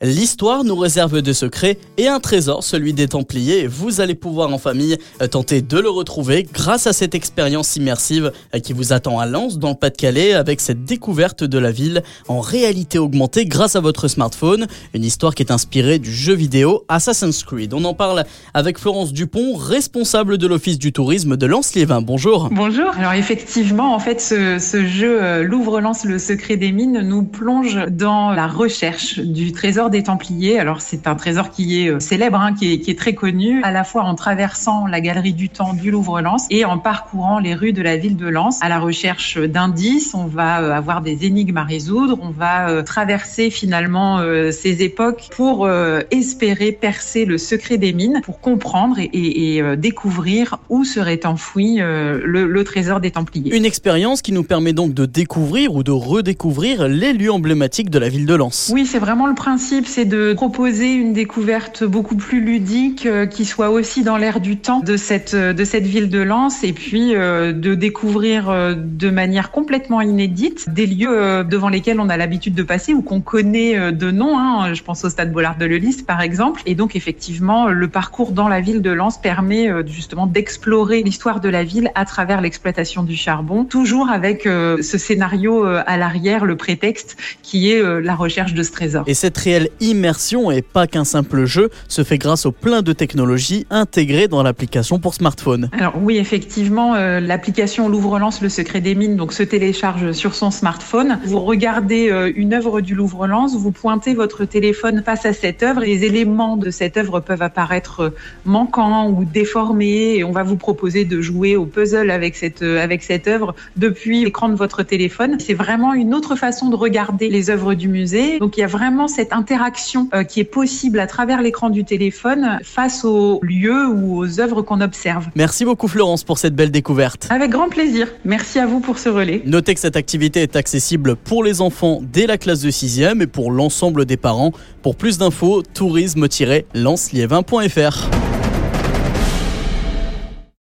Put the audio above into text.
L'histoire nous réserve des secrets et un trésor, celui des Templiers. Vous allez pouvoir en famille euh, tenter de le retrouver grâce à cette expérience immersive euh, qui vous attend à Lens dans le Pas-de-Calais avec cette découverte de la ville en réalité augmentée grâce à votre smartphone. Une histoire qui est inspirée du jeu vidéo Assassin's Creed. On en parle avec Florence Dupont, responsable de l'Office du tourisme de Lens-Liévin. Bonjour. Bonjour. Alors effectivement, en fait, ce, jeu euh, Louvre-Lens, le secret des mines nous plonge dans la recherche du trésor des Templiers. Alors c'est un trésor qui est euh, célèbre, hein, qui, est, qui, est, très connu, à la fois en traversant la galerie du temps du Louvre-Lens et en parcourant les rues de la ville de Lens à la recherche d'indices. On va euh, avoir des énigmes à résoudre, on va euh, traverser finalement ces époques pour espérer percer le secret des mines, pour comprendre et, et, et découvrir où serait enfoui le, le trésor des Templiers. Une expérience qui nous permet donc de découvrir ou de redécouvrir les lieux emblématiques de la ville de Lens. Oui, c'est vraiment le principe c'est de proposer une découverte beaucoup plus ludique, euh, qui soit aussi dans l'air du temps de cette, euh, de cette ville de Lens, et puis euh, de découvrir de manière complètement inédite des lieux devant lesquels on a l'habitude de passer ou qu'on connaît de nom. Hein. Je pense au stade Bollard de Lelys, par exemple. Et donc, effectivement, le parcours dans la ville de Lens permet justement d'explorer l'histoire de la ville à travers l'exploitation du charbon, toujours avec ce scénario à l'arrière, le prétexte, qui est la recherche de ce trésor. Et cette réelle immersion et pas qu'un simple jeu se fait grâce au plein de technologies intégrées dans l'application pour smartphone. Alors oui, effectivement, euh, l'application Louvre-Lens, le secret des mines, donc se télécharge sur son smartphone. Vous regardez euh, une œuvre du Louvre-Lens, vous pointez votre téléphone face à cette œuvre, les éléments de cette œuvre peuvent apparaître euh, manquants ou déformés et on va vous proposer de jouer au puzzle avec cette avec cette œuvre depuis l'écran de votre téléphone. C'est vraiment une autre façon de regarder les œuvres du musée. Donc il y a vraiment cette interaction interaction euh, qui est possible à travers l'écran du téléphone face aux lieux ou aux œuvres qu'on observe. Merci beaucoup Florence pour cette belle découverte. Avec grand plaisir. Merci à vous pour ce relais. Notez que cette activité est accessible pour les enfants dès la classe de 6e et pour l'ensemble des parents. Pour plus d'infos, tourisme-lance-liévin.fr.